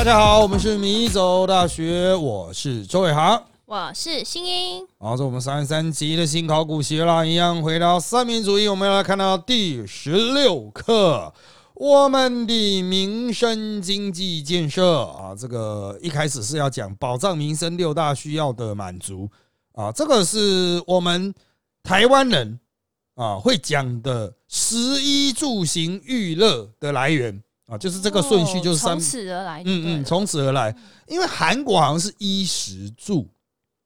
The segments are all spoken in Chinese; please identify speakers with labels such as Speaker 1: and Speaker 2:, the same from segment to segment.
Speaker 1: 大家好，我们是米走大学，我是周伟航。
Speaker 2: 我是新英，
Speaker 1: 好，这我们三十三集的新考古学啦，一样回到三民主义，我们要来看到第十六课，我们的民生经济建设啊，这个一开始是要讲保障民生六大需要的满足啊，这个是我们台湾人啊会讲的食衣住行娱乐的来源啊，就是这个顺序就是三
Speaker 2: 从此而来，
Speaker 1: 嗯嗯，从此而来，因为韩国好像是衣食住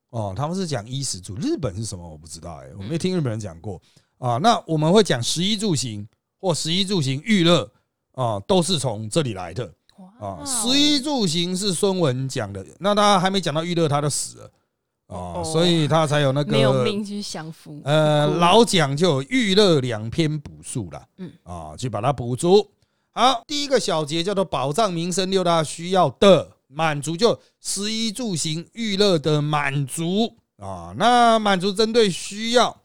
Speaker 1: 哦，他们是讲衣食住，日本是什么？我不知道哎、我没听日本人讲过。啊。那我们会讲食衣住行或食衣住行娱乐啊，都是从这里来的。
Speaker 2: 哇
Speaker 1: 啊。
Speaker 2: 哦。
Speaker 1: 食衣住行是孙文讲的，那他还没讲到娱乐，他就死了。啊，
Speaker 2: 哦
Speaker 1: 所以他才有那
Speaker 2: 没有
Speaker 1: 个
Speaker 2: 命去享福，
Speaker 1: 呃，老蒋就有娱乐两篇补述了，嗯
Speaker 2: 嗯。
Speaker 1: 啊，去把它补足。好，第一个小节叫做保障民生六大需要的满足，就食衣住行娱乐的满足啊。那满足针对需要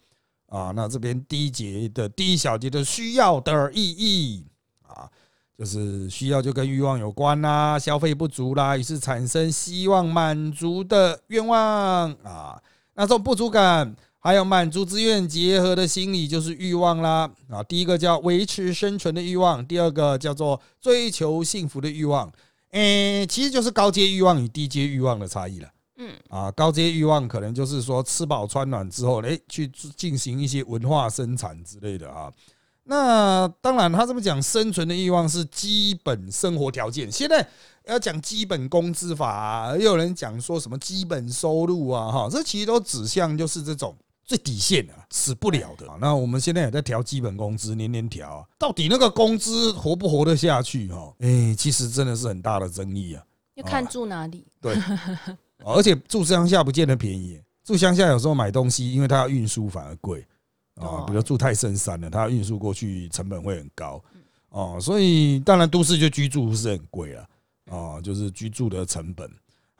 Speaker 1: 啊，那这边第一节的第一小节的需要的意义啊，就是需要就跟欲望有关啦，消费不足啦，于是产生希望满足的愿望啊。那这种不足感，还有满足之愿结合的心理，就是欲望啦。啊，第一个叫维持生存的欲望，第二个叫做追求幸福的欲望。诶、其实就是高阶欲望与低阶欲望的差异了。
Speaker 2: 嗯，
Speaker 1: 啊，高阶欲望可能就是说吃饱穿暖之后，诶，去进行一些文化生产之类的啊。那当然，他这么讲，生存的欲望是基本生活条件。现在要讲基本工资法、啊，也有人讲说什么基本收入啊，哈，这其实都指向就是这种最底线的、啊，死不了的、啊。那我们现在也在调基本工资，年年调啊，到底那个工资活不活得下去？哈，哎，其实真的是很大的争议啊。
Speaker 2: 要看住哪里，
Speaker 1: 对，哦而且住乡下不见得便宜，住乡下有时候买东西，因为它要运输反而贵啊
Speaker 2: 哦。
Speaker 1: 比如住太深山了，它要运输过去成本会很高哦，所以当然都市就居住是很贵了啊，就是居住的成本。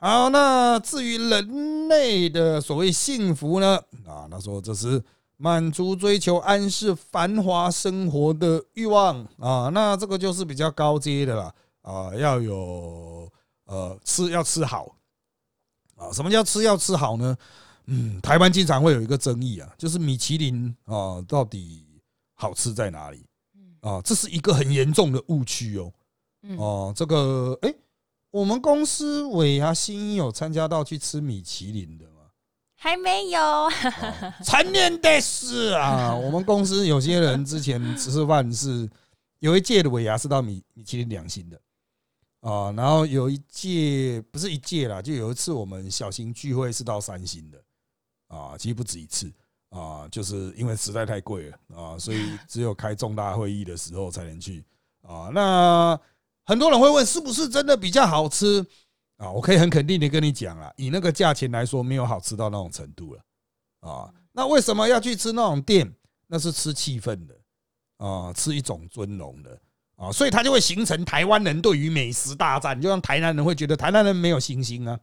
Speaker 1: 好，那至于人类的所谓幸福呢？啊，他说这是满足追求安适繁华生活的欲望啊，那这个就是比较高阶的了啊，要有呃吃要吃好啊，什么叫吃要吃好呢？嗯，台湾经常会有一个争议啊，就是米其林啊到底好吃在哪里啊？这是一个很严重的误区哦。
Speaker 2: 嗯，
Speaker 1: 哦，这个哎、我们公司尾牙新一有参加到去吃米其林的吗？
Speaker 2: 还没有，
Speaker 1: 哦残念的是啊，我们公司有些人之前吃饭是有一届的尾牙是到米米其林两星的啊，然后有一届不是一届啦，就有一次我们小型聚会是到三星的啊，其实不止一次啊，就是因为实在太贵了啊，所以只有开重大会议的时候才能去啊。那很多人会问是不是真的比较好吃啊？我可以很肯定的跟你讲啊，以那个价钱来说，没有好吃到那种程度了啊。那为什么要去吃那种店？那是吃气氛的啊，吃一种尊荣的啊，所以它就会形成台湾人对于美食大战，就像台南人会觉得台南人没有星星啊，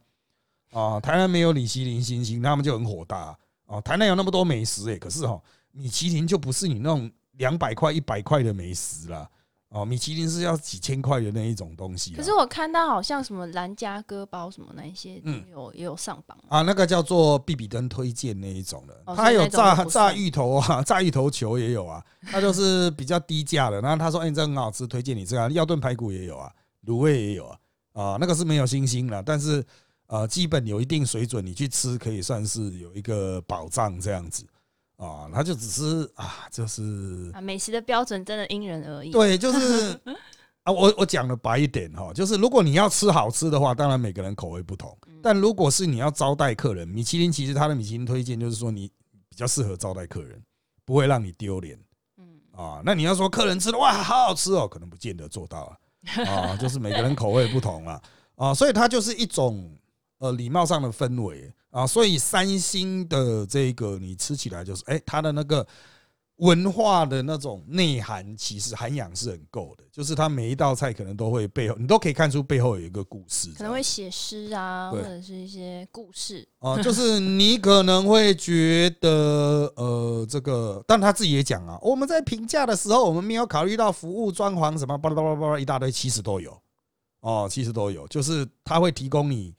Speaker 1: 啊，台南没有米其林星星，他们就很火大啊。台南有那么多美食诶，可是哈，米其林就不是你那种两百块、一百块的美食啦。哦，米其林是要几千块的那一种东西。
Speaker 2: 可是我看到好像什么兰家哥包什么那一些，
Speaker 1: 嗯
Speaker 2: 有也有上榜，
Speaker 1: 啊，那个叫做比比登推荐那一种的，
Speaker 2: 哦
Speaker 1: 它还有炸炸芋头啊，炸芋头球也有啊，它就是比较低价的。然后他说：“哎，你这很好吃，推荐你这个。”药炖排骨也有啊，卤味也有啊，啊，那个是没有星星了，但是呃，基本有一定水准，你去吃可以算是有一个保障这样子啊。他就只是啊，就是
Speaker 2: 啊，美食的标准真的因人而异，
Speaker 1: 对，就是啊，我我讲的白一点哈，就是如果你要吃好吃的话，当然每个人口味不同。但如果是你要招待客人，米其林其实它的米其林推荐就是说你比较适合招待客人，不会让你丢脸
Speaker 2: 嗯，
Speaker 1: 啊。那你要说客人吃的哇好好吃哦，可能不见得做到啊啊，就是每个人口味不同啊啊，所以它就是一种呃礼貌上的氛围啊。所以三星的这个你吃起来就是哎，它的那个。文化的那种内涵，其实涵养是很够的。就是它每一道菜可能都会背后，你都可以看出背后有一个故事，
Speaker 2: 可能会写诗啊，或者是一些故事，
Speaker 1: 啊，就是你可能会觉得，呃，这个，但他自己也讲啊，我们在评价的时候，我们没有考虑到服务、装潢什么，巴拉巴拉巴拉一大堆，其实都有哦，其实都有，就是他会提供你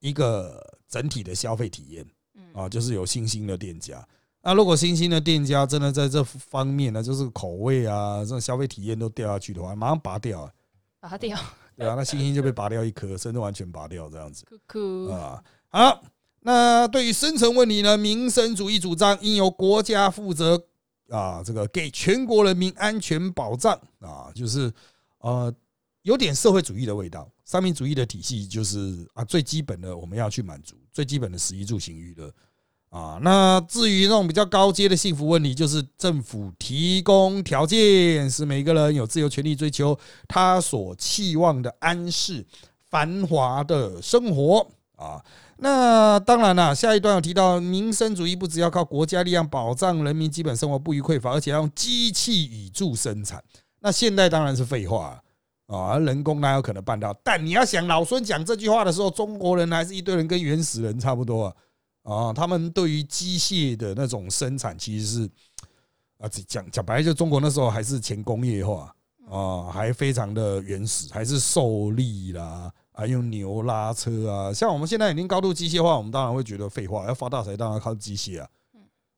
Speaker 1: 一个整体的消费体验
Speaker 2: 嗯
Speaker 1: 啊，就是有新兴的店家。那如果新兴的店家真的在这方面呢，就是口味啊，这种消费体验都掉下去的话，马上拔掉啊，
Speaker 2: 拔掉，
Speaker 1: 对啊，那星星就被拔掉一颗，甚至完全拔掉这样子。啊。好，那对于深层问题呢，民生主义主张应由国家负责啊，这个给全国人民安全保障啊，就是呃有点社会主义的味道。三民主义的体系就是啊，最基本的我们要去满足最基本的食衣住行娱乐啊。那至于那种比较高阶的幸福问题，就是政府提供条件，使每个人有自由权利追求他所期望的安适繁华的生活啊。那当然了，下一段有提到民生主义不只要靠国家力量保障人民基本生活不予匮乏，而且要用机器以助生产。那现代当然是废话，人工哪有可能办到？但你要想，老孙讲这句话的时候，中国人还是一堆人跟原始人差不多啊。啊，他们对于机械的那种生产，其实是啊，讲讲白了，就中国那时候还是前工业化啊，还非常的原始，还是受力啦。还，用牛拉车啊，像我们现在已经高度机械化，我们当然会觉得废话，要发大财当然靠机械啊。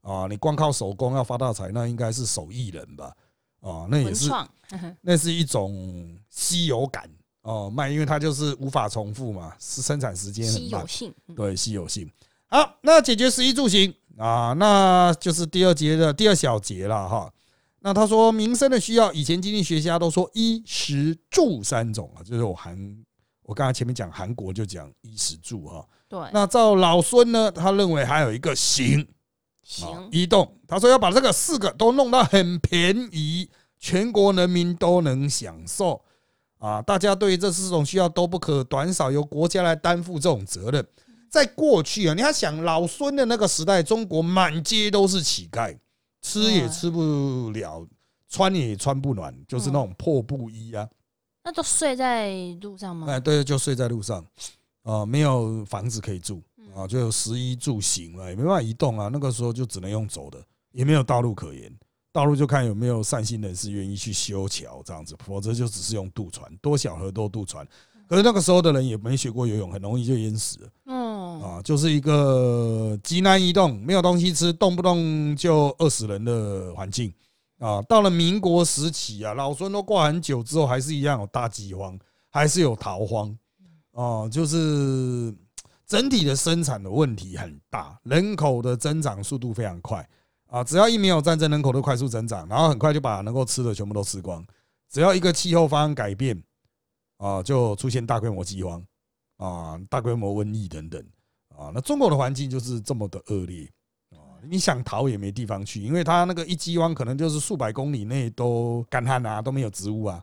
Speaker 1: 啊，你光靠手工要发大财，那应该是手艺人吧？啊，那也是，那是一种稀有感哦，卖，因为它就是无法重复嘛，是生产时间，
Speaker 2: 稀有性，嗯
Speaker 1: 对，稀有性。好，那解决食衣住行啊，那就是第二节的第二小节了哈。那他说民生的需要，以前经济学家都说衣食住三种啊，就是我韩，我刚才前面讲韩国就讲衣食住哈。
Speaker 2: 对，
Speaker 1: 那照老孙呢，他认为还有一个行，啊
Speaker 2: 行，
Speaker 1: 移动。他说要把这个四个都弄到很便宜，全国人民都能享受啊！大家对于这四种需要都不可短少，由国家来担负这种责任。在过去啊，你要想老孙的那个时代，中国满街都是乞丐，吃也吃不了，穿也穿不暖，就是那种破布衣啊。
Speaker 2: 那都睡在路上吗？
Speaker 1: 哎，对，就睡在路上啊，没有房子可以住啊，就有食衣住行了，也没办法移动啊。那个时候就只能用走的，也没有道路可言。道路就看有没有善心人士愿意去修桥这样子，否则就只是用渡船，多小河多渡船。可是那个时候的人也没学过游泳，很容易就淹死了
Speaker 2: 嗯，
Speaker 1: 啊，就是一个极难移动、没有东西吃、动不动就饿死人的环境啊。到了民国时期啊，老孙都挂很久之后，还是一样有大饥荒，还是有逃荒啊，就是整体的生产的问题很大，人口的增长速度非常快啊。只要一没有战争，人口都快速增长，然后很快就把能够吃的全部都吃光。只要一个气候发生改变啊，就出现大规模饥荒啊、大规模瘟疫等等啊。那中国的环境就是这么的恶劣啊，你想逃也没地方去，因为它那个一饥荒可能就是数百公里内都干旱啊，都没有植物啊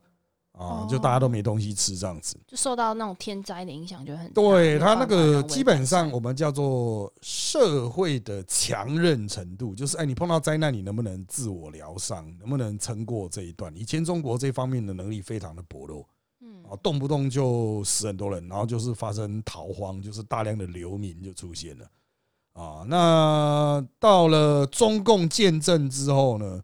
Speaker 1: 啊，就大家都没东西吃这样子。
Speaker 2: 就受到那种天灾的影响就很大。
Speaker 1: 对
Speaker 2: 没
Speaker 1: 它那个基本上我们叫做社会的强韧程度，就是哎，你碰到灾难，你能不能自我疗伤，能不能撑过这一段？以前中国这方面的能力非常的薄弱
Speaker 2: 嗯
Speaker 1: 啊，动不动就死很多人，然后就是发生逃荒，就是大量的流民就出现了啊。那到了中共建政之后呢，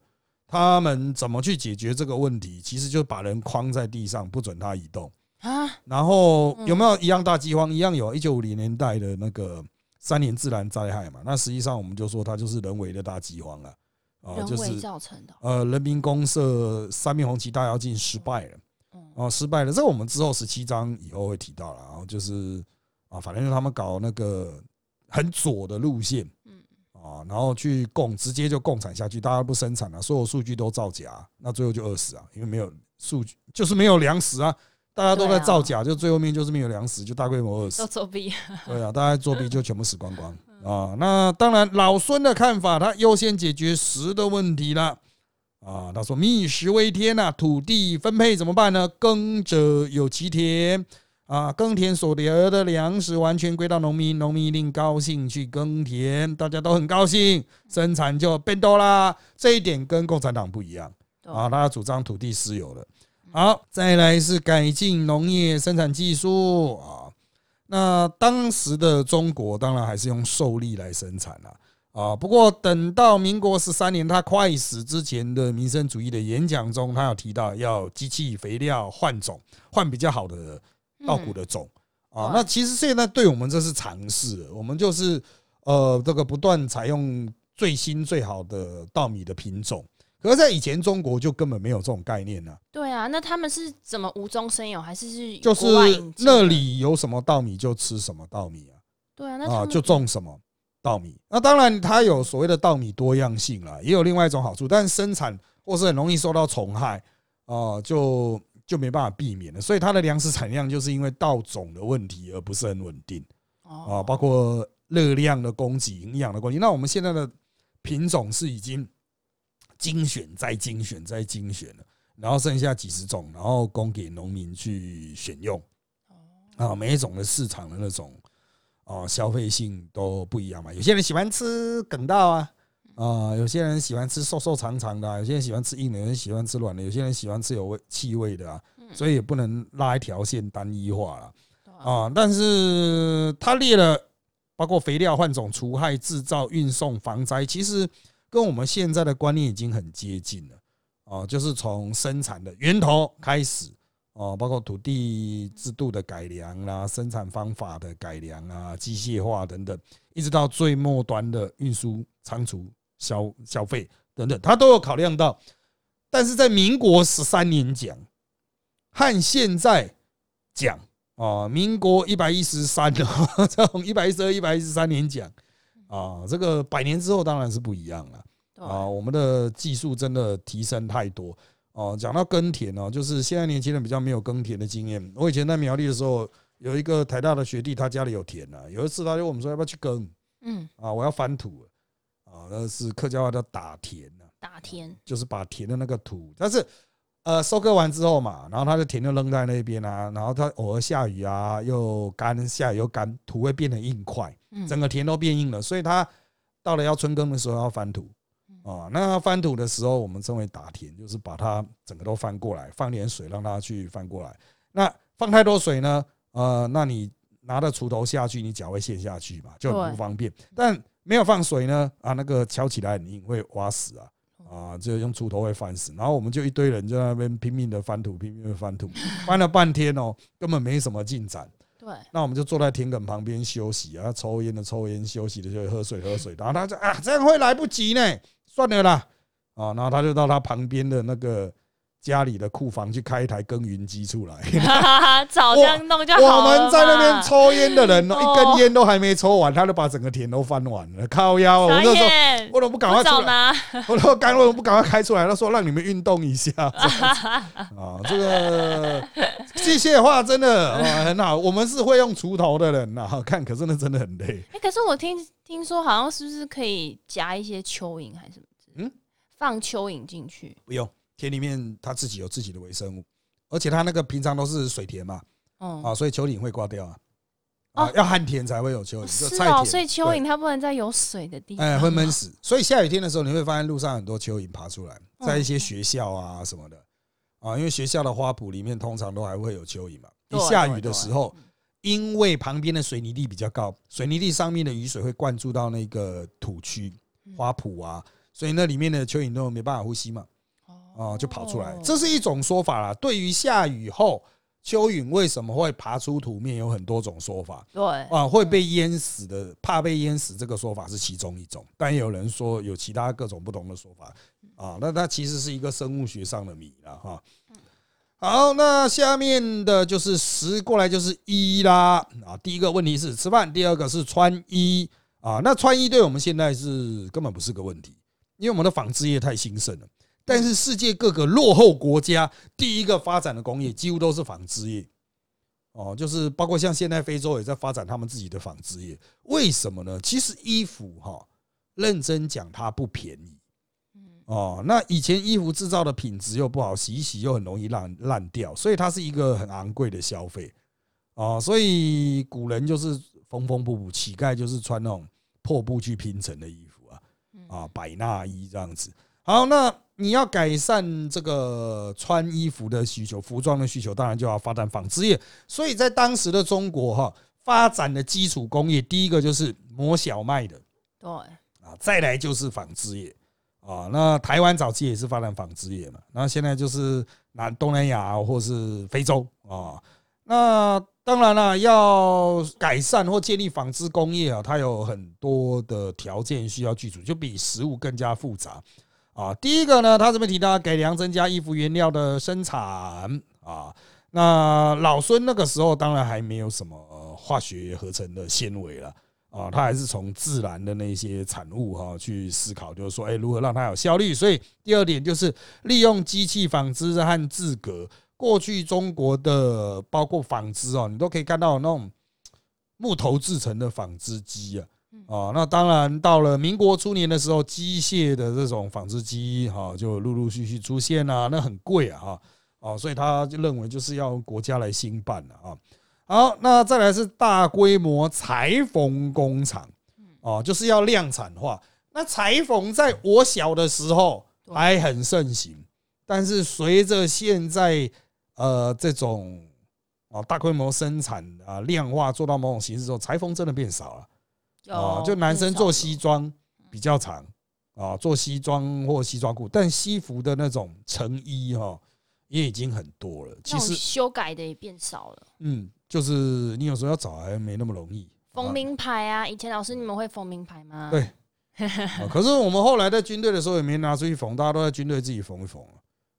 Speaker 1: 他们怎么去解决这个问题？其实就把人框在地上，不准他移动。
Speaker 2: 啊，
Speaker 1: 然后
Speaker 2: 嗯
Speaker 1: 有没有一样大饥荒？一样有，一九五零年代的那个三年自然灾害嘛。那实际上我们就说它就是人为的大饥荒啊，啊，就是
Speaker 2: 造成的。
Speaker 1: 呃人民公社三面红旗大跃进失败了，
Speaker 2: 嗯
Speaker 1: 哦，失败了。这个我们之后十七章以后会提到了，然后就是啊，反正就是他们搞那个很左的路线，
Speaker 2: 嗯
Speaker 1: 啊，然后去共直接就共产下去，大家不生产了，所有数据都造假，那最后就饿死啊，因为没有数据，就是没有粮食啊，大家都在造假，就最后面就是没有粮食，就大规模饿死
Speaker 2: 都。作弊。
Speaker 1: 对啊，大家作弊就全部死光光啊。那当然，老孙的看法，他优先解决食的问题了啊。他说：“民以食为天呐，土地分配怎么办呢？耕者有其田啊，耕田所得的粮食完全归到农民，农民一定高兴去耕田，大家都很高兴，生产就变多啦。这一点跟共产党不一样。”啊，他主张土地私有了。好，再来是改进农业生产技术啊。那当时的中国当然还是用受力来生产了啊。不过等到民国十三年他快死之前的民生主义的演讲中，他有提到要机器肥料换种，换比较好的稻谷的种啊。那其实现在对我们这是尝试了，我们就是呃这个不断采用最新最好的稻米的品种。可是，在以前中国就根本没有这种概念呢、
Speaker 2: 对啊，那他们是怎么无中生有，还是是
Speaker 1: 就是那里有什么稻米就吃什么稻米啊。
Speaker 2: 对啊，那
Speaker 1: 啊，就种什么稻米。那当然，它有所谓的稻米多样性啦，也有另外一种好处，但是生产或是很容易受到虫害啊，就就没办法避免了。所以它的粮食产量就是因为稻种的问题而不是很稳定啊，
Speaker 2: 哦
Speaker 1: 包括热量的供给、营养的供给。那我们现在的品种是已经精选再精选再精选了，然后剩下几十种，然后供给农民去选用。啊，每一种的市场的那种啊消费性都不一样嘛。有些人喜欢吃梗稻啊，啊，有些人喜欢吃瘦瘦长长的、啊，有些人喜欢吃硬的，有人喜欢吃软的，有些人喜欢吃有味气味的啊，所以也不能拉一条线单一化了
Speaker 2: 啊
Speaker 1: 啊。但是他列了包括肥料、换种、除害、制造、运送、防灾，其实跟我们现在的观念已经很接近了啊，就是从生产的源头开始。哦，包括土地制度的改良啦、生产方法的改良啊、机械化等等，一直到最末端的运输、仓储、消消费等等，他都有考量到。但是在民国十三年讲和现在讲啊，民国一百一十三的，从 一百一十二、一百一十三年讲啊，这个百年之后当然是不一样了。啊，我们的技术真的提升太多哦。讲到耕田哦，就是现在年轻人比较没有耕田的经验。我以前在苗栗的时候，有一个台大的学弟，他家里有田啊。有一次他就问我们说要不要去耕
Speaker 2: 嗯，
Speaker 1: 啊，我要翻土啊，那是客家话叫打田啊，
Speaker 2: 打田
Speaker 1: 就是把田的那个土，但是呃收割完之后嘛，然后它的田就扔在那边啊，然后它偶尔下雨啊，又干，下雨又干，土会变得硬块。
Speaker 2: 嗯
Speaker 1: 整个田都变硬了，所以它到了要春耕的时候要翻土啊。那翻土的时候，我们称为打田，就是把它整个都翻过来，放点水让它去翻过来。那放太多水呢，呃，那你拿着锄头下去，你脚会陷下去嘛，就很不方便。但没有放水呢，啊，那个敲起来很硬，会挖死啊。啊，就用锄头会翻死，然后我们就一堆人在那边拼命的翻土，拼命的翻土，翻了半天哦，根本没什么进展。
Speaker 2: 对，
Speaker 1: 那我们就坐在田埂旁边休息啊，抽烟的抽烟，休息的就喝水喝水。然后他就啊，这样会来不及呢，算了啦啊。然后他就到他旁边的那个家里的库房去开一台耕耘机出来。
Speaker 2: 哈哈哈，早这样弄就好
Speaker 1: 我
Speaker 2: 了
Speaker 1: 们在那边抽烟的人一根烟都还没抽完，他就把整个田都翻完了，靠腰。我
Speaker 2: 傻
Speaker 1: 就说，
Speaker 2: 眼
Speaker 1: 我怎么不赶快出来？我说干，为什么不赶快开出来？他说让你们运动一下。啊，这个机械化真的啊很好。我们是会用锄头的人呐，看可是那真的很累。
Speaker 2: 哎，可是我听听说好像是不是可以夹一些蚯蚓还是什么？
Speaker 1: 嗯
Speaker 2: 放蚯蚓进去，
Speaker 1: 不用，田里面它自己有自己的微生物，而且它那个平常都是水田嘛，
Speaker 2: 哦，
Speaker 1: 啊，所以蚯蚓会挂掉啊。啊
Speaker 2: 哦，
Speaker 1: 要旱田才会有蚯蚓，就是菜
Speaker 2: 哦，所以蚯蚓它不能在有水的地方，
Speaker 1: 哎，会闷死。所以下雨天的时候，你会发现路上很多蚯蚓爬出来，
Speaker 2: 嗯
Speaker 1: 在一些学校啊什么的啊，因为学校的花圃里面通常都还会有蚯蚓嘛。一下雨的时候，因为旁边的水泥地比较高，水泥地上面的雨水会灌注到那个土区、
Speaker 2: 嗯。
Speaker 1: 花圃啊，所以那里面的蚯蚓都没办法呼吸嘛，啊，就跑出来。这
Speaker 2: 是
Speaker 1: 是一种说法啦。对于下雨后蚯蚓为什么会爬出土面，有很多种说法。
Speaker 2: 对
Speaker 1: 啊，会被淹死的，怕被淹死，这个说法是其中一种，但也有人说有其他各种不同的说法啊。那它其实是一个生物学上的谜了哈。好，那下面的就是十过来就是一啦啊。第一个问题是吃饭，第二个是穿衣啊。那穿衣对我们现在是根本不是个问题，因为我们的纺织业太兴盛了。但是世界各个落后国家第一个发展的工业几乎都是纺织业。哦，就是包括像现在非洲也在发展他们自己的纺织业，为什么呢？其实衣服哈，认真讲它不便宜哦。那以前衣服制造的品质又不好，洗一洗又很容易烂烂掉，所以它是一个很昂贵的消费哦。所以古人就是缝缝补补，乞丐就是穿那种破布去拼成的衣服啊啊，百纳衣这样子。好，那你要改善这个穿衣服的需求、服装的需求，当然就要发展纺织业。所以在当时的中国哈，发展的基础工业，第一个就是磨小麦的
Speaker 2: 对，
Speaker 1: 啊，再来就是纺织业啊。那台湾早期也是发展纺织业嘛，然后现在就是南东南亚或是非洲啊。那当然了，要改善或建立纺织工业啊，它有很多的条件需要具足，就比食物更加复杂啊。第一个呢，他这边提到改良增加衣服原料的生产啊。那老孙那个时候当然还没有什么化学合成的纤维了啊，他还是从自然的那些产物哈去思考，就是说，哎，如何让它有效率。所以第二点就是利用机器纺织和制革。过去中国的包括纺织哦，你都可以看到那种木头制成的纺织机啊，啊，那当然到了民国初年的时候，机械的这种纺织机哈就陆陆续续出现啊，那很贵啊，哈，哦，所以他就认为就是要国家来兴办了啊。好，那再来是大规模裁缝工厂，哦，就是要量产化。那裁缝在我小的时候还很盛行，但是随着现在呃，这种啊大规模生产啊量化做到某种形式之后，裁缝真的变少了啊。就男生做西装比较长啊，做西装或西装裤，但西服的那种成衣哈也已经很多了。其实
Speaker 2: 修改的也变少了。
Speaker 1: 嗯，就是你有时候要找还没那么容易。
Speaker 2: 缝名牌啊，以前老师你们会缝名牌吗？
Speaker 1: 对。可是我们后来在军队的时候也没拿出去缝，大家都在军队自己缝一缝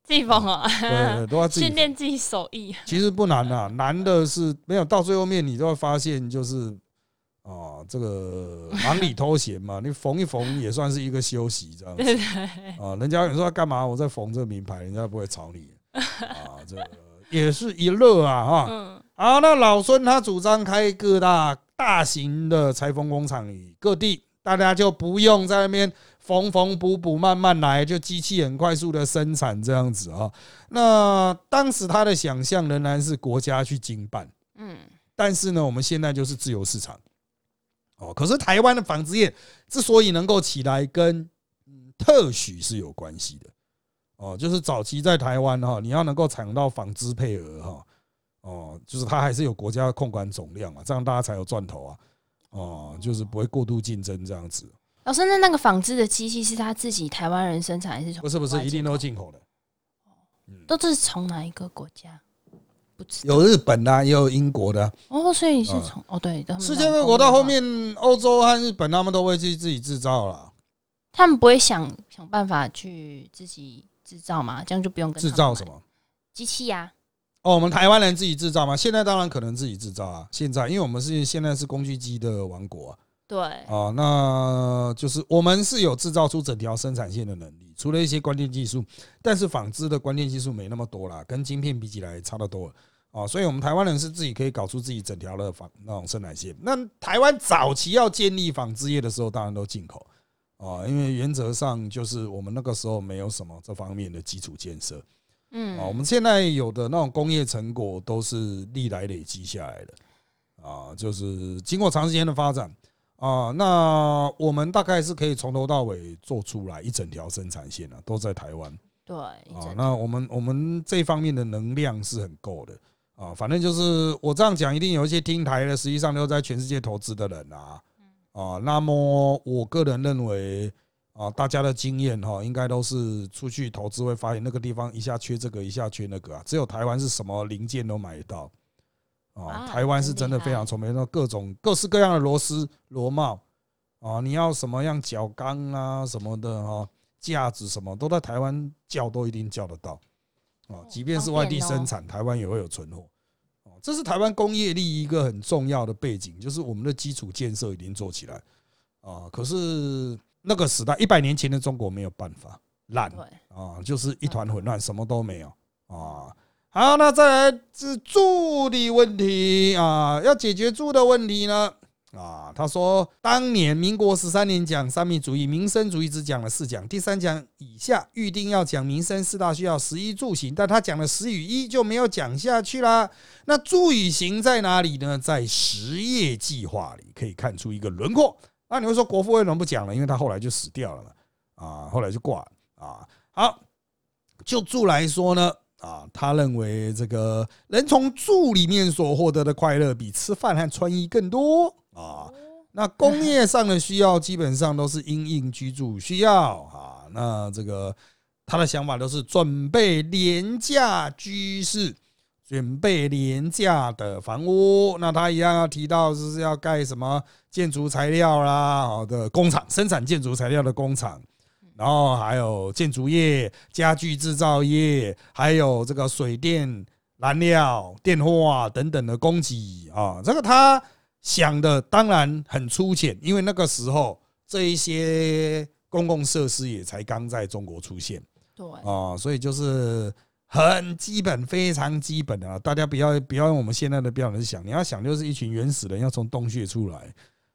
Speaker 2: 自己缝啊，
Speaker 1: 对，都要自己
Speaker 2: 训练自己手艺。
Speaker 1: 其实不难啊，难的是没有到最后面，你都会发现就是啊，这个忙里偷闲嘛，你缝一缝也算是一个休息这样子。啊，人家有说干嘛？我在缝这个名牌，人家不会吵你啊。这个也是一乐啊，哈。好，那老孙他主张开各大大型的裁缝工厂于各地，大家就不用在那边。缝缝补补，慢慢来，就机器很快速的生产这样子啊。那当时他的想象仍然是国家去经办，嗯，但是呢，我们现在就是自由市场，哦。可是台湾的纺织业之所以能够起来，跟特许是有关系的，哦，就是早期在台湾哈，你要能够抢到纺织配额哈，哦，就是它还是有国家控管总量嘛，这样大家才有赚头啊，哦，就是不会过度竞争这样子。
Speaker 2: 老师，那那个纺织的机器是他自己台湾人生产，还是从
Speaker 1: 不是不是一定都进口的？
Speaker 2: 都是从哪一个国家？不知
Speaker 1: 有日本的，也有英国的。
Speaker 2: 哦，所以是从哦对，
Speaker 1: 世界各国到后面，欧洲和日本他们都会去自己制造了。
Speaker 2: 他们不会想想办法去自己制造吗？这样就不用
Speaker 1: 制造什么
Speaker 2: 机器呀？
Speaker 1: 哦，我们台湾人自己制造吗？现在当然可能自己制造啊。现在，因为我们是现在是工具机的王国啊。
Speaker 2: 对
Speaker 1: 啊，那就是我们是有制造出整条生产线的能力，除了一些关键技术，但是纺织的关键技术没那么多啦，跟晶片比起来差得多啊。所以，我们台湾人是自己可以搞出自己整条的纺那种生产线。那台湾早期要建立纺织业的时候，当然都进口啊，因为原则上就是我们那个时候没有什么这方面的基础建设。嗯啊，我们现在有的那种工业成果都是历来累积下来的啊，就是经过长时间的发展。啊，那我们大概是可以从头到尾做出来一整条生产线啊，都在台湾。
Speaker 2: 对，啊，
Speaker 1: 那我们我们这方面的能量是很够的啊。反正就是我这样讲，一定有一些听台的，实际上都在全世界投资的人啊。啊，那么我个人认为啊，大家的经验哈，应该都是出去投资会发现那个地方一下缺这个，一下缺那个啊。只有台湾是什么零件都买得到。啊，台湾是真的非常聪明，那各种各式各样的螺丝、螺帽啊，你要什么样角钢啊什么的哈，架子什么都在台湾叫都一定叫得到啊，即便是外地生产，台湾也会有存货。哦，这是台湾工业力一个很重要的背景，就是我们的基础建设已经做起来啊。可是那个时代，一百年前的中国没有办法，烂啊，就是一团混乱，什么都没有啊。好，那再来是住的问题啊，要解决住的问题呢啊。他说，当年民国十三年讲三民主义，民生主义只讲了四讲，第三讲以下预定要讲民生四大需要，食衣住行，但他讲了十与一就没有讲下去啦。那住与行在哪里呢？在实业计划里可以看出一个轮廓。那你会说国父为什么不讲了？因为他后来就死掉了嘛，啊，后来就挂了啊。好，就住来说呢。啊，他认为这个人从住里面所获得的快乐比吃饭和穿衣更多啊。那工业上的需要基本上都是因应居住需要啊。那这个他的想法都是准备廉价居室，准备廉价的房屋。那他一样要提到，就是要盖什么建筑材料啦，好的工厂生产建筑材料的工厂，然后还有建筑业、家具制造业，还有这个水电、燃料、电话等等的供给啊。这个他想的当然很粗浅，因为那个时候这一些公共设施也才刚在中国出现。
Speaker 2: 对，
Speaker 1: 啊，所以就是很基本、非常基本的啊，大家不要不要用我们现在的标准去想，你要想就是一群原始人要从洞穴出来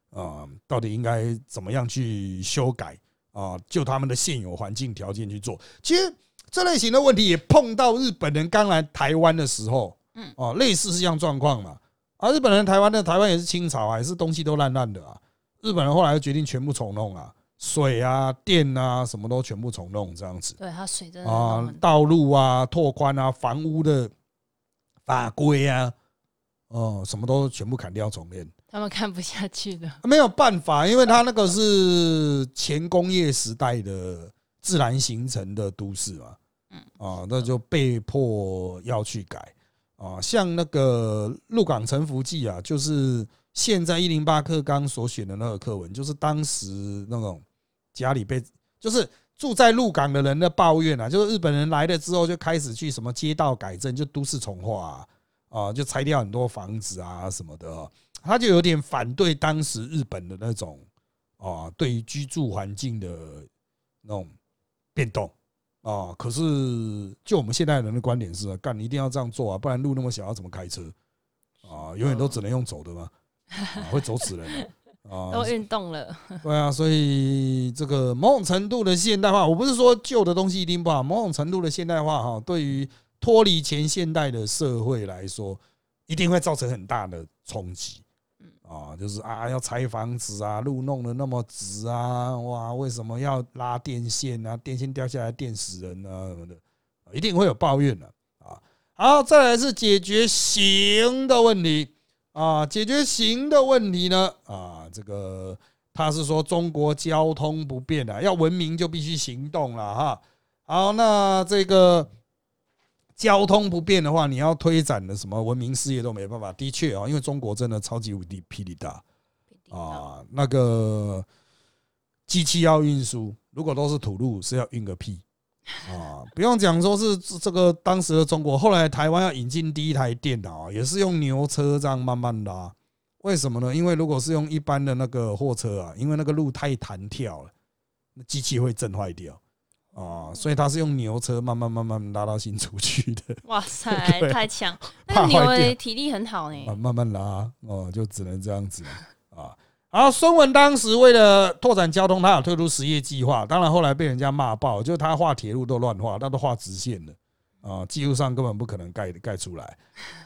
Speaker 1: 啊，到底应该怎么样去修改啊？就他们的现有环境条件去做。其实这类型的问题也碰到日本人刚来台湾的时候，
Speaker 2: 嗯，
Speaker 1: 哦，类似是这样状况嘛。啊，日本人台湾的台湾也是清朝啊，也是东西都烂烂的啊。日本人后来决定全部重弄啊。水啊、电啊，什么都全部重弄，这样子。
Speaker 2: 对，它水真的
Speaker 1: 啊，道路啊、拓宽啊、房屋的法规啊，哦，什么都全部砍掉重练。
Speaker 2: 他们看不下去的，
Speaker 1: 没有办法，因为他那个是前工业时代的自然形成的都市嘛。嗯，啊，那就被迫要去改啊。像那个《鹿港沉浮记》啊，就是现在一零八课纲所选的那个课文，就是当时那种。家里被就是住在鹿港的人的抱怨啊，就是日本人来了之后就开始去什么街道改正，就都市重化啊，就拆掉很多房子啊什么的，他就有点反对当时日本的那种啊，对于居住环境的那种变动啊。可是就我们现代人的观点是，干你一定要这样做啊，不然路那么小要怎么开车啊？永远都只能用走的吗？会走死人。
Speaker 2: 啊，都运动了，
Speaker 1: 对啊，所以这个某种程度的现代化，我不是说旧的东西一定不好，某种程度的现代化哈，对于脱离前现代的社会来说，一定会造成很大的冲击。啊，就是啊，要拆房子啊，路弄得那么直啊，哇，为什么要拉电线啊？电线掉下来电死人啊什么的，一定会有抱怨的啊。好，再来是解决行的问题。啊，解决行的问题呢？啊，这个他是说中国交通不便啊，要文明就必须行动了哈。好，那这个交通不便的话，你要推展的什么文明事业都没办法。的确啊，因为中国真的超级无敌霹雳大啊，那个机器要运输，如果都是土路，是要运个屁。啊，不用讲，说是这个当时的中国，后来台湾要引进第一台电脑，也是用牛车这样慢慢拉。为什么呢？因为如果是用一般的那个货车啊，因为那个路太弹跳了，那机器会震坏掉啊，所以他是用牛车慢慢慢慢拉到新出去的。
Speaker 2: 哇塞，太强！那牛的体力很好呢。
Speaker 1: 慢慢拉哦，就只能这样子啊。然后孙文当时为了拓展交通，他有推出实业计划，当然后来被人家骂爆，就是他画铁路都乱画，他都画直线的啊，技术上根本不可能盖盖出来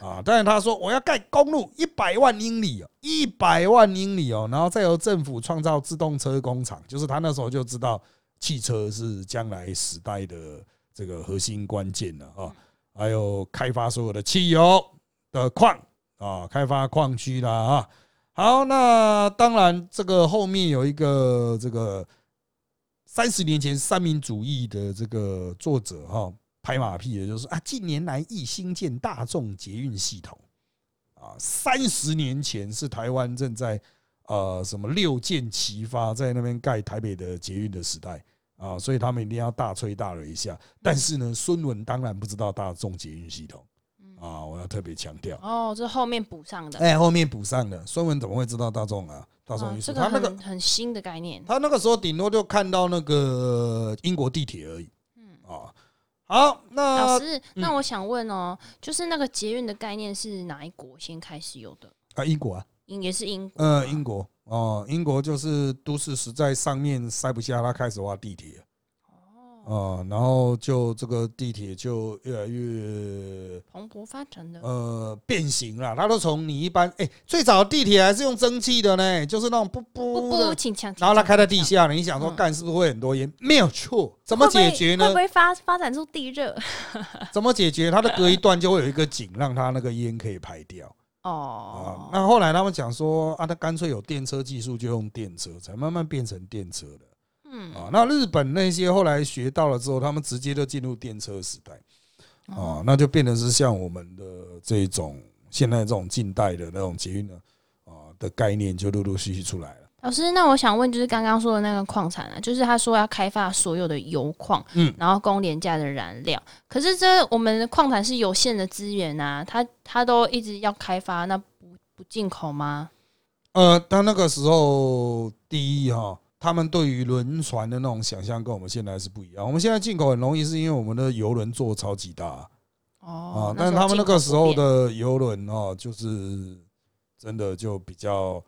Speaker 1: 啊。但是他说我要盖公路一百万英里哦，一百万英里哦，然后再由政府创造自动车工厂，就是他那时候就知道汽车是将来时代的这个核心关键了啊。还有开发所有的汽油的矿啊，开发矿区啦啊。好，那当然，这个后面有一个这个三十年前三民主义的这个作者哈拍马屁的，就是啊，近年来一新建大众捷运系统啊，三十年前是台湾正在呃什么六箭齐发，在那边盖台北的捷运的时代啊，所以他们一定要大吹大擂一下。但是呢，孙文当然不知道大众捷运系统。啊，我要特别强调
Speaker 2: 哦，这后面补上的。
Speaker 1: 哎，后面补上的，孙文怎么会知道大众啊？大众运输，
Speaker 2: 他那个很新的概念。
Speaker 1: 他那个时候顶多就看到那个英国地铁而已。嗯啊，好，那
Speaker 2: 老师，那我想问哦，就是那个捷运的概念是哪一国先开始有的？
Speaker 1: 啊，英国啊，
Speaker 2: 英也是英，
Speaker 1: 呃，英国哦，英国就是都市实在上面塞不下，他开始挖地铁。啊，然后就这个地铁就越来越
Speaker 2: 蓬勃发展的，
Speaker 1: 呃，变形了。它都从你一般，哎，最早地铁还是用蒸汽的呢，就是那种不不的，然后它开在地下了。你想说干是不是会很多烟？没有错，怎么解决呢？
Speaker 2: 会不会发发展出地热？
Speaker 1: 怎么解决？它的隔一段就会有一个井，让它那个烟可以排掉。哦，那后来他们讲说啊，他干脆有电车技术，就用电车，才慢慢变成电车的。嗯啊，那日本那些后来学到了之后，他们直接就进入电车时代啊，那就变成是像我们的这种现在这种近代的那种捷运的啊的概念，就陆陆续续出来了。
Speaker 2: 老师，那我想问，就是刚刚说的那个矿产啊，就是他说要开发所有的油矿，
Speaker 1: 嗯
Speaker 2: 然后供廉价的燃料。可是这我们的矿产是有限的资源啊，他他都一直要开发，那不不进口吗？
Speaker 1: 呃，他那个时候，第一哈，他们对于轮船的那种想象跟我们现在是不一样。我们现在进口很容易，是因为我们的游轮做超级大啊，
Speaker 2: 哦，
Speaker 1: 但是他们那个时候的游轮哦，就是真的就比较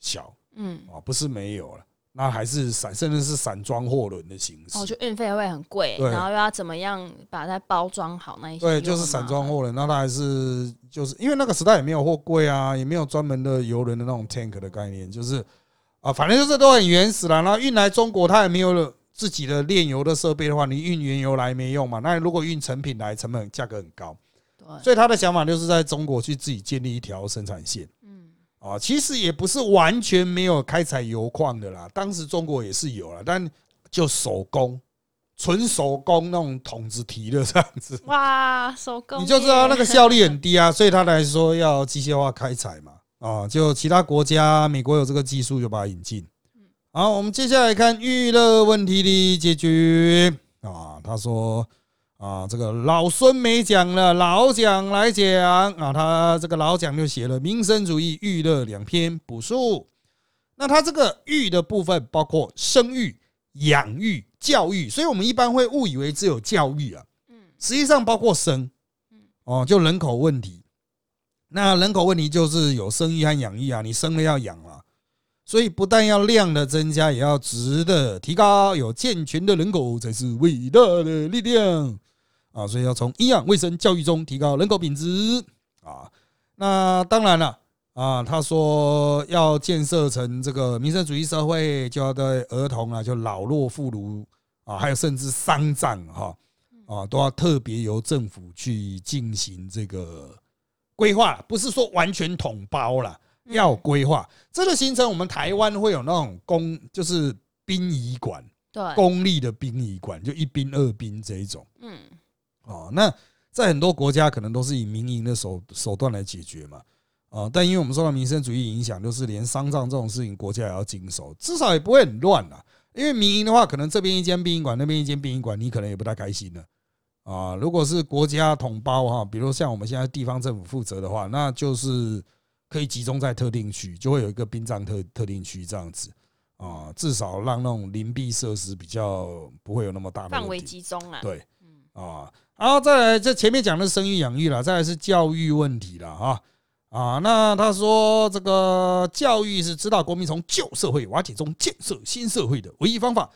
Speaker 1: 小
Speaker 2: 嗯，
Speaker 1: 啊，不是没有了，那还是散，甚至是散装货轮的形式
Speaker 2: 哦，
Speaker 1: 式。
Speaker 2: 就运费会很贵，然后又要怎么样把它包装好那一些，
Speaker 1: 对，就是散装。货轮，那它还是就是因为那个时代也没有货柜啊，也没有专门的游轮的那种 tank 的概念，就是啊，反正就是都很原始啦。然后运来中国，它也没有自己的炼油的设备的话，你运原油来没用嘛。那如果运成品来，成本价格很高，
Speaker 2: 对，
Speaker 1: 所以他的想法就是在中国去自己建立一条生产线
Speaker 2: 嗯，
Speaker 1: 啊。其实也不是完全没有开采油矿的啦，当时中国也是有了，但就手工。纯手工那种桶子提的这样子，
Speaker 2: 哇，手工
Speaker 1: 你就知道那个效率很
Speaker 2: 嗯
Speaker 1: 低啊，所以他来说要机械化开采嘛，啊，就其他国家，美国有这个技术就把它引进。好，我们接下来看娱乐问题的解决啊，他说啊，这个老孙没讲了，老蒋来讲啊，他这个老蒋就写了民生主义、娱乐两篇补述。那他这个育的部分包括生育、养育、教育，所以我们一般会误以为只有教育啊，
Speaker 2: 嗯
Speaker 1: 实际上包括生，哦，就人口问题。那人口问题就是有生育和养育啊，你生了要养啊，所以不但要量的增加，也要值的提高。有健全的人口才是伟大的力量啊！所以要从营养卫生教育中提高人口品质啊。那当然了啊，他说要建设成这个民生主义社会，就要对儿童啊，就老弱妇孺啊，还有甚至丧葬哈啊，都要特别由政府去进行这个规划，不是说完全统包啦，
Speaker 2: 嗯
Speaker 1: 要规划。这个形成我们台湾会有那种公，就是殡仪馆，
Speaker 2: 对，
Speaker 1: 公立的殡仪馆，就一殡二殡这一种
Speaker 2: 嗯
Speaker 1: 哦。那在很多国家可能都是以民营的手手段来解决嘛。啊，但因为我们受到民生主义影响，就是连丧葬这种事情，国家也要经手，至少也不会很乱啦。因为民营的话，可能这边一间殡仪馆，那边一间殡仪馆，你可能也不太开心了啊。如果是国家统包哈，比如像我们现在地方政府负责的话，那就是可以集中在特定区，就会有一个殡葬特特定区这样子啊，至少让那种灵璧设施比较不会有那么大的
Speaker 2: 范围。集中啊，
Speaker 1: 对
Speaker 2: 嗯
Speaker 1: 啊，然后再来，这前面讲的是生育养育了，再来是教育问题了哈啊。那他说这个教育是指导国民从旧社会瓦解中建设新社会的唯一方法。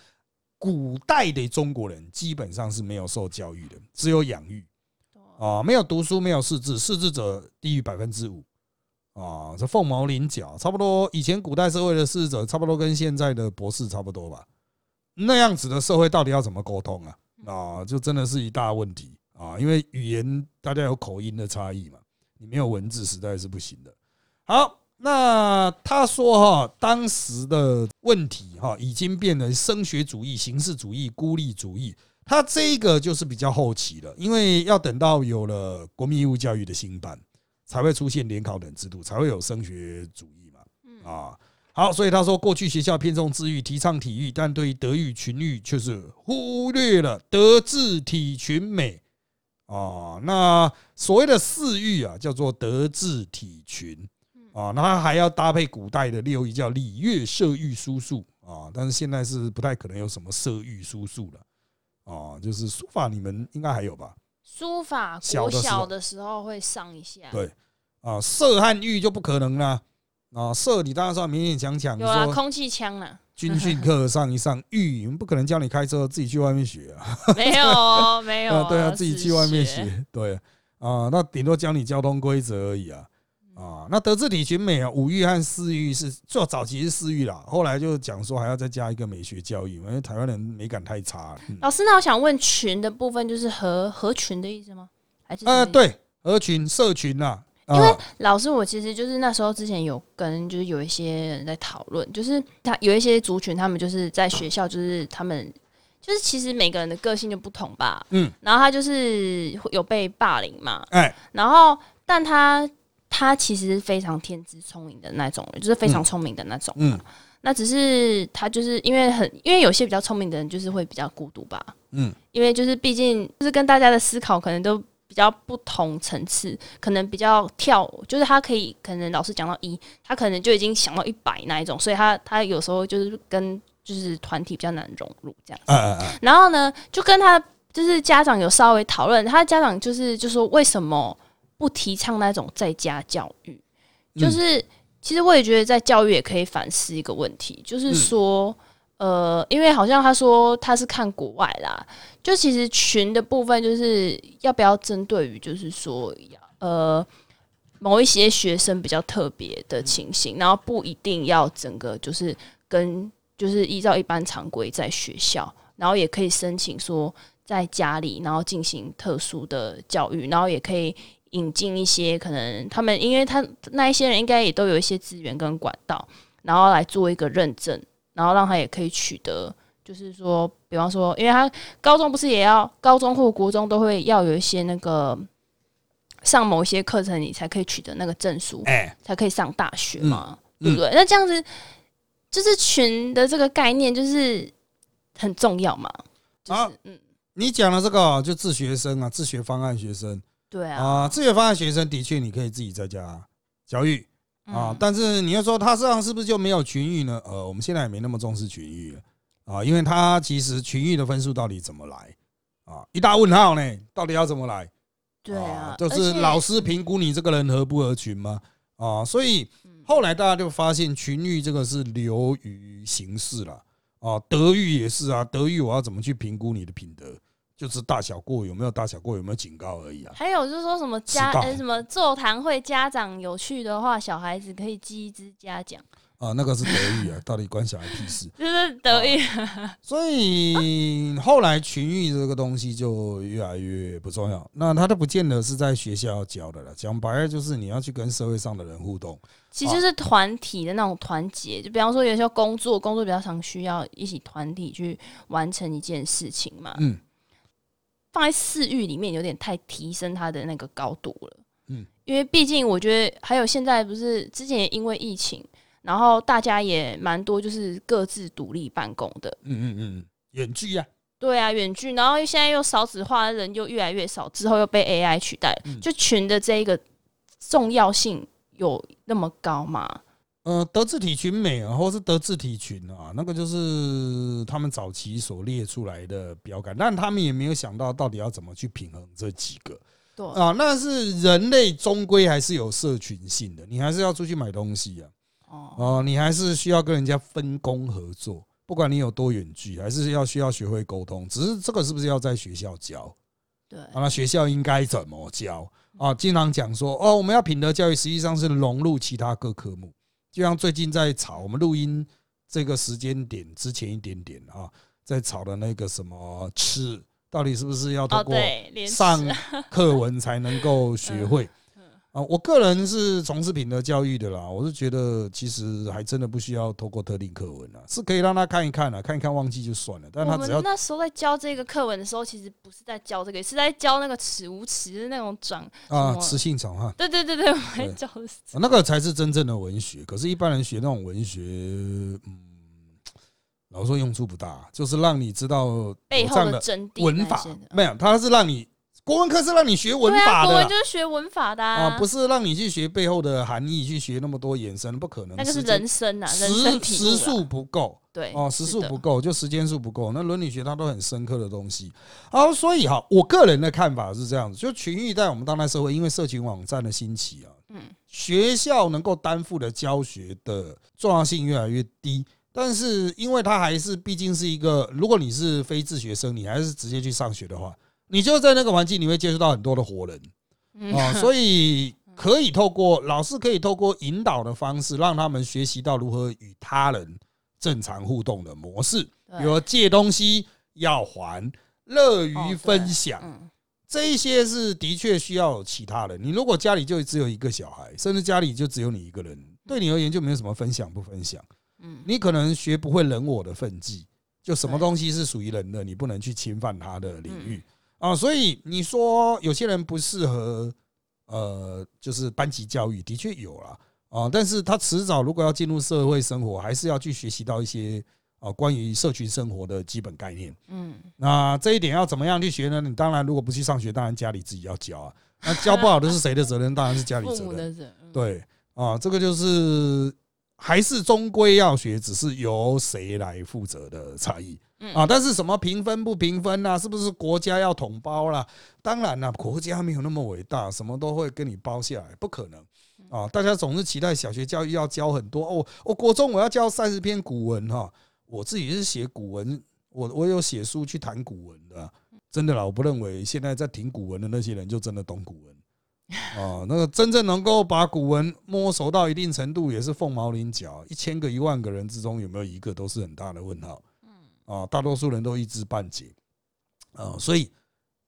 Speaker 1: 古代的中国人基本上是没有受教育的，只有养育啊，没有读书，没有识字，识字者低于百分之五啊，这凤毛麟角，差不多。以前古代社会的识字者，差不多跟现在的博士差不多吧。那样子的社会到底要怎么沟通啊？啊，就真的是一大问题啊！因为语言大家有口音的差异嘛，你没有文字实在是不行的。好，那他说哈，当时的问题哈，已经变成升学主义、形式主义、孤立主义。他这个就是比较后期了，因为要等到有了国民义务教育的新版，才会出现联考等制度，才会有升学主义嘛。
Speaker 2: 嗯
Speaker 1: 啊，好，所以他说过去学校偏重智育，提倡体育，但对于德育群育却是忽略了德智体群美啊。那所谓的四育啊，叫做德智体群啊，那它还要搭配古代的六育，叫礼乐射御书数啊。但是现在是不太可能有什么射御书数了啊，就是书法你们应该还有吧？
Speaker 2: 书法国
Speaker 1: 小的时候
Speaker 2: 小的时候会上一下，
Speaker 1: 对啊，射和御就不可能啦。啊，社你当然是要勉勉强强，
Speaker 2: 有啊，空气枪啊，
Speaker 1: 军训课上一上，育不可能教你开车，自己去外面学啊。
Speaker 2: 没有哦，没有哦，
Speaker 1: 啊，对啊，自己去外面
Speaker 2: 自
Speaker 1: 学，对啊，那顶多教你交通规则而已啊。啊，那德智体群美啊，五育和四育是最早期是四育啦，后来就讲说还要再加一个美学教育，因为台湾人美感太差了。嗯
Speaker 2: 老师，那我想问群的部分就是合合群的意思吗？还是什么
Speaker 1: 呃，对，合群、社群呐，啊
Speaker 2: 因为老师，我其实就是那时候之前有跟就是有一些人在讨论，就是他有一些族群，他们就是在学校，就是他们就是其实每个人的个性就不同吧。
Speaker 1: 嗯，
Speaker 2: 然后他就是有被霸凌嘛，
Speaker 1: 哎，
Speaker 2: 然后但他他其实非常天资聪明的那种人，就是非常聪明的那种。
Speaker 1: 嗯。
Speaker 2: 那只是他就是因为很，因为有些比较聪明的人就是会比较孤独吧，
Speaker 1: 嗯。
Speaker 2: 因为就是毕竟就是跟大家的思考可能都比较不同层次，可能比较跳，就是他可以可能老师讲到一，他可能就已经想到一百那一种，所以他他有时候就是跟就是团体比较难融入这样。
Speaker 1: 哎哎哎，
Speaker 2: 然后呢，就跟他就是家长有稍微讨论，他的家长就是就说为什么不提倡那种在家教育？就是、其实我也觉得在教育也可以反思一个问题，就是说。呃，因为好像他说他是看国外啦，就其实群的部分就是要不要针对于就是说呃某一些学生比较特别的情形，然后不一定要整个就是跟就是依照一般常规在学校，然后也可以申请说在家里，然后进行特殊的教育，然后也可以引进一些可能他们，因为他那一些人应该也都有一些资源跟管道，然后来做一个认证，然后让他也可以取得，就是说，比方说，因为他高中不是也要高中或国中都会要有一些那个上某些课程，你才可以取得那个证书，
Speaker 1: 哎，
Speaker 2: 才可以上大学嘛，
Speaker 1: 嗯
Speaker 2: 对不对？那这样子就是群的这个概念就是很重要嘛，就是、
Speaker 1: 好
Speaker 2: 嗯，
Speaker 1: 你讲的这个就自学生啊，自学方案学生。
Speaker 2: 对啊，
Speaker 1: 啊，自学方案学生的确你可以自己在家教育啊
Speaker 2: 嗯，
Speaker 1: 但是你要说他身上是不是就没有群育呢？呃，我们现在也没那么重视群育了啊，因为他其实群育的分数到底怎么来啊？一大问号呢，到底要怎么来？
Speaker 2: 对啊，
Speaker 1: 就是老师评估你这个人合不合群吗？啊，所以
Speaker 2: 嗯
Speaker 1: 后来大家就发现群育这个是流于形式了啊，德育也是啊，德育我要怎么去评估你的品德？就是大小过有没有大小过有没有警告而已啊。
Speaker 2: 还有就是说什么家呃什么座谈会，家长有趣的话，小孩子可以记一支嘉奖，
Speaker 1: 啊，那个是德育啊，到底关小孩屁事？
Speaker 2: 就是德育。
Speaker 1: 所以后来群育这个东西就越来越不重要。那他都不见得是在学校要教的了，讲白了就是你要去跟社会上的人互动。
Speaker 2: 其实就是团体的那种团结，就比方说有些工作，工作比较常需要一起团体去完成一件事情嘛。
Speaker 1: 嗯，
Speaker 2: 放在私域里面有点太提升它的那个高度了。
Speaker 1: 嗯，
Speaker 2: 因为毕竟我觉得还有现在不是之前也因为疫情，然后大家也蛮多就是各自独立办公的。
Speaker 1: 嗯嗯嗯，远距啊，
Speaker 2: 对啊，远距，然后现在又少子化的人又越来越少，之后又被 AI 取代，
Speaker 1: 嗯
Speaker 2: 就群的这一个重要性有那么高吗？
Speaker 1: 呃，德智体群美啊，或是德智体群啊，那个就是他们早期所列出来的标杆，但他们也没有想到到底要怎么去平衡这几个
Speaker 2: 对，
Speaker 1: 啊。那是人类终归还是有社群性的，你还是要出去买东西啊，
Speaker 2: 哦，
Speaker 1: 哦，你还是需要跟人家分工合作，不管你有多远距，还是要需要学会沟通。只是这个是不是要在学校教
Speaker 2: 对，
Speaker 1: 啊？那学校应该怎么教啊？经常讲说哦，我们要品德教育，实际上是融入其他各科目。就像最近在炒，我们录音这个时间点之前一点点啊，在炒的那个什么吃，到底是不是要透
Speaker 2: 哦，
Speaker 1: 过上课文才能够学会？
Speaker 2: 嗯
Speaker 1: 啊。我个人是从事品德教育的啦，我是觉得其实还真的不需要透过特定课文啊，是可以让他看一看啊，看一看忘记就算了。但他只要
Speaker 2: 那时候在教这个课文的时候，其实不是在教这个，是在教那个耻无耻的那种长。
Speaker 1: 啊，雌性场哈，
Speaker 2: 对对对对，我们教的是
Speaker 1: 啊那个才是真正的文学。可是，一般人学那种文学，嗯，老实说用处不大，就是让你知道
Speaker 2: 背后
Speaker 1: 的
Speaker 2: 的真谛
Speaker 1: 文法没有，他是让你国文课是让你学文法的啦
Speaker 2: 国文就是学文法的
Speaker 1: 啊，不
Speaker 2: 是，
Speaker 1: 是让你去学背后的含义，去学那么多衍生，不可能。
Speaker 2: 那个是人生啊，人
Speaker 1: 时时数不够
Speaker 2: 对
Speaker 1: 哦，时数不够，就时间数不够。那伦理学它都很深刻的东西。好，所以哈，我个人的看法是这样子，就群育在我们当代社会，因为社群网站的兴起啊，
Speaker 2: 嗯，
Speaker 1: 学校能够担负的教学的重要性越来越低。但是，因为它还是毕竟是一个，如果你是非自学生，你还是直接去上学的话，你就在那个环境，你会接触到很多的活人。
Speaker 2: 嗯。
Speaker 1: 啊，所以可以透过老师可以透过引导的方式，让他们学习到如何与他人正常互动的模式，比如借东西要还，乐
Speaker 2: 哦
Speaker 1: 于分享，
Speaker 2: 嗯
Speaker 1: 这一些是的确需要其他人。你如果家里就只有一个小孩，甚至家里就只有你一个人，对你而言就没有什么分享不分享，
Speaker 2: 嗯，
Speaker 1: 你可能学不会人我的分际就什么东西是属于人的，你不能去侵犯他的领域啊。所以你说有些人不适合，呃，就是班级教育，的确有啦啊。但是他迟早如果要进入社会生活，还是要去学习到一些啊关于社群生活的基本概念。
Speaker 2: 嗯，
Speaker 1: 那这一点要怎么样去学呢？你当然如果不去上学，当然家里自己要教啊。那教不好的是谁的责任？当然是家里责任。对啊，这个就是还是终归要学，只是由谁来负责的差异
Speaker 2: 嗯
Speaker 1: 啊。但是什么评分不评分啊？是不是国家要统包啦？当然啦，国家没有那么伟大，什么都会跟你包下来，不可能啊。大家总是期待小学教育要教很多哦，我国中我要教三十篇古文哈。我自己是写古文，我我有写书去谈古文的啊，真的啦，我不认为现在在听古文的那些人就真的懂古文。哦，那个真正能够把古文摸熟到一定程度，也是凤毛麟角。一千个、一万个人之中，有没有一个都是很大的问号？啊，大多数人都一知半解。啊，所以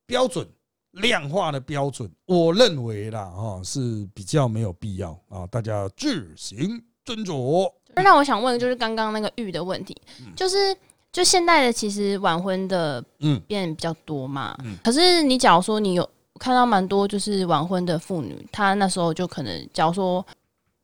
Speaker 1: 标准量化的标准，我认为啦，哈是比较没有必要啊，大家自行斟酌。
Speaker 2: 那我想问，就是刚刚那个育的问题，就是就现代的其实晚婚的
Speaker 1: 嗯
Speaker 2: 变比较多嘛，
Speaker 1: 嗯
Speaker 2: 可是你假如说你有看到蛮多就是晚婚的妇女，她那时候就可能假如说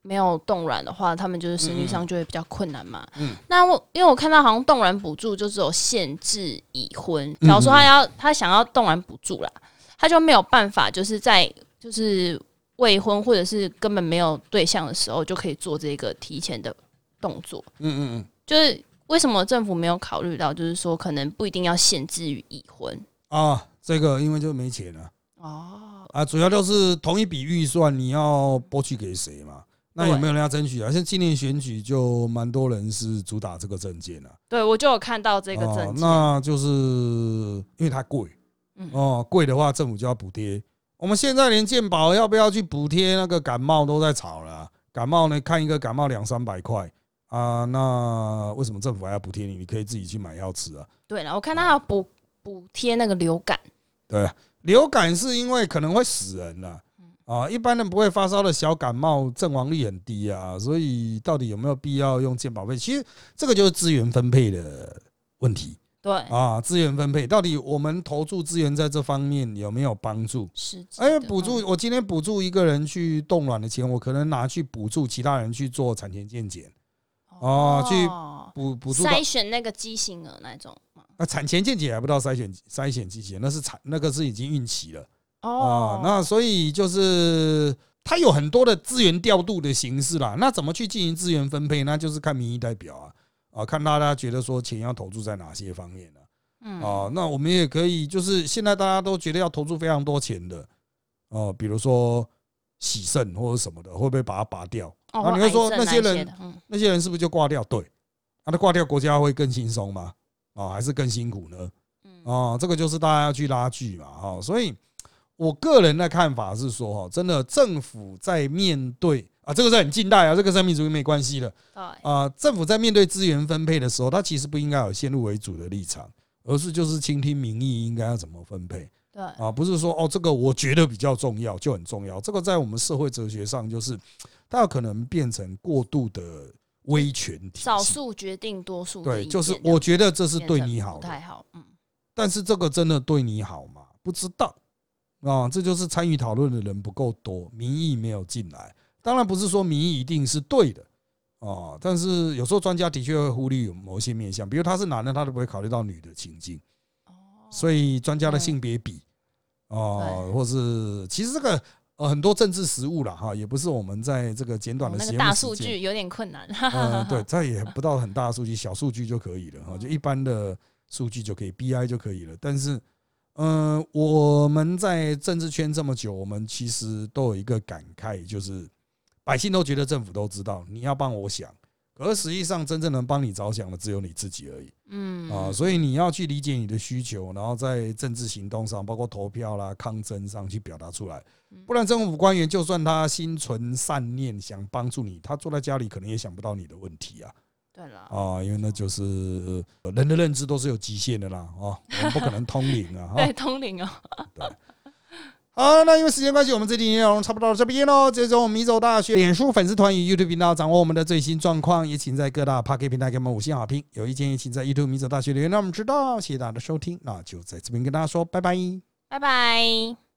Speaker 2: 没有冻卵的话，他们就是生育上就会比较困难嘛。
Speaker 1: 嗯。
Speaker 2: 那我因为我看到好像冻卵补助就只有限制已婚，
Speaker 1: 嗯
Speaker 2: 假如说他要他想要冻卵补助啦，他就没有办法就是在就是未婚或者是根本没有对象的时候就可以做这个提前的动作。
Speaker 1: 嗯嗯嗯。
Speaker 2: 就是为什么政府没有考虑到，就是说可能不一定要限制于已婚。
Speaker 1: 嗯啊，这个因为就没钱了。
Speaker 2: 哦，
Speaker 1: 啊，主要就是同一笔预算你要拨去给谁嘛？那有没有人要争取啊？像今年选举就蛮多人是主打这个证件啊。
Speaker 2: 对我就有看到这个
Speaker 1: 哦
Speaker 2: 证件，
Speaker 1: 那就是因为它贵
Speaker 2: 嗯
Speaker 1: 哦，贵的话政府就要补贴。我们现在连健保要不要去补贴那个感冒都在吵了啊、感冒呢，看一个感冒两三百块啊，那为什么政府还要补贴你？你可以自己去买药吃啊。
Speaker 2: 对了，我看他还有补补贴那个流感，
Speaker 1: 对，流感是因为可能会死人了。啊，一般人不会发烧的小感冒，阵亡率很低啊，所以到底有没有必要用健保费？其实这个就是资源分配的问题
Speaker 2: 对，
Speaker 1: 啊，资源分配到底我们投注资源在这方面有没有帮助？
Speaker 2: 实际
Speaker 1: 哎，补助
Speaker 2: 嗯
Speaker 1: 我今天补助一个人去冻卵的钱，我可能拿去补助其他人去做产前健检，哦去补补助
Speaker 2: 筛选那个畸形儿那种
Speaker 1: 啊产前健检还不到筛选筛选畸形，那是产那个是已经孕期了。
Speaker 2: 哦
Speaker 1: 啊，，那所以就是它有很多的资源调度的形式啦。那怎么去进行资源分配？那就是看民意代表啊，啊，看大家觉得说钱要投注在哪些方面呢、
Speaker 2: 嗯
Speaker 1: 啊？那我们也可以，就是现在大家都觉得要投注非常多钱的哦、比如说洗肾或者什么的，会不会把它拔掉？
Speaker 2: 哦
Speaker 1: 啊，你会说那些人那些人是不是就挂掉？对，啊，他挂掉国家会更轻松吗？啊，还是更辛苦呢？
Speaker 2: 嗯
Speaker 1: 哦，这个就是大家要去拉锯嘛，哈，所以我个人的看法是说，哈，真的政府在面对啊，这个是很近代啊，这个跟民主义没关系的
Speaker 2: 对，
Speaker 1: 啊，政府在面对资源分配的时候，它其实不应该有先入为主的立场，而是就是倾听民意应该要怎么分配
Speaker 2: 对，
Speaker 1: 啊，不是说哦，这个我觉得比较重要就很重要，这个在我们社会哲学上就是它有可能变成过度的威权体，
Speaker 2: 少数决定多数
Speaker 1: 对，就是我觉得这是对你好的，
Speaker 2: 太好，嗯，
Speaker 1: 但是这个真的对你好吗？不知道啊，这就是参与讨论的人不够多，民意没有进来。当然不是说民意一定是对的啊，但是有时候专家的确会忽略某些面向，比如他是男的，他都不会考虑到女的情境，
Speaker 2: 哦，
Speaker 1: 所以专家的
Speaker 2: 嗯
Speaker 1: 性别比啊，或是其实这个呃很多政治实务了哈，也不是我们在这个简短
Speaker 2: 哦那
Speaker 1: 的节
Speaker 2: 个大数据有点困难，
Speaker 1: 嗯，对，这也不到很大的数据，小数据就可以了哈，就一般的数据就可以，BI 就可以了。但是，嗯，我们在政治圈这么久，我们其实都有一个感慨，就是百姓都觉得政府都知道，你要帮我想，可是实际上真正能帮你着想的只有你自己而已
Speaker 2: 嗯
Speaker 1: 啊。所以你要去理解你的需求，然后在政治行动上，包括投票啦、抗争上去表达出来。不然政府官员就算他心存善念，想帮助你，他坐在家里可能也想不到你的问题啊
Speaker 2: 对了，
Speaker 1: 啊，因为那就是呃人的认知都是有极限的啦啊，我们不可能通灵啊 哈
Speaker 2: 对，。通灵哦，
Speaker 1: 好，那因为时间关系，我们这期内容差不多到这边喽。这种米走大学脸书粉丝团与 YouTube 频道掌握我们的最新状况，也请在各大 p a r k 平台给我们五星好评。有意见也请在 YouTube 米走大学留言让我们知道。谢谢大家的收听，那就在这边跟大家说拜拜。
Speaker 2: 拜拜。